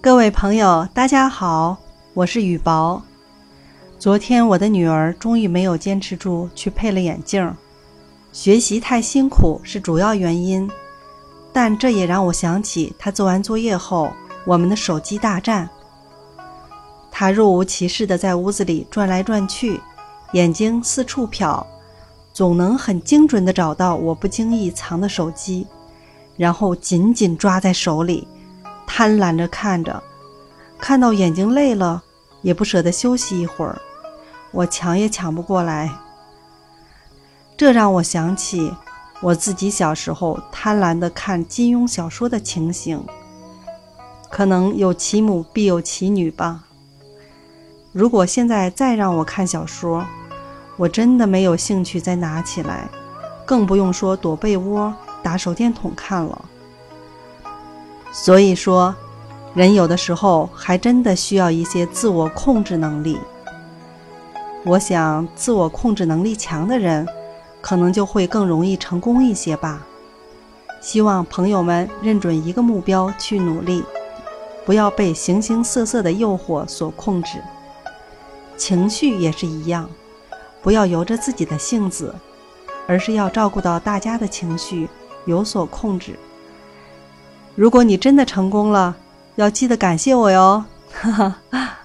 各位朋友，大家好，我是雨薄。昨天我的女儿终于没有坚持住，去配了眼镜。学习太辛苦是主要原因，但这也让我想起她做完作业后我们的手机大战。她若无其事地在屋子里转来转去，眼睛四处瞟，总能很精准地找到我不经意藏的手机，然后紧紧抓在手里。贪婪着看着，看到眼睛累了，也不舍得休息一会儿。我抢也抢不过来。这让我想起我自己小时候贪婪的看金庸小说的情形。可能有其母必有其女吧。如果现在再让我看小说，我真的没有兴趣再拿起来，更不用说躲被窝、打手电筒看了。所以说，人有的时候还真的需要一些自我控制能力。我想，自我控制能力强的人，可能就会更容易成功一些吧。希望朋友们认准一个目标去努力，不要被形形色色的诱惑所控制。情绪也是一样，不要由着自己的性子，而是要照顾到大家的情绪，有所控制。如果你真的成功了，要记得感谢我哟，哈哈。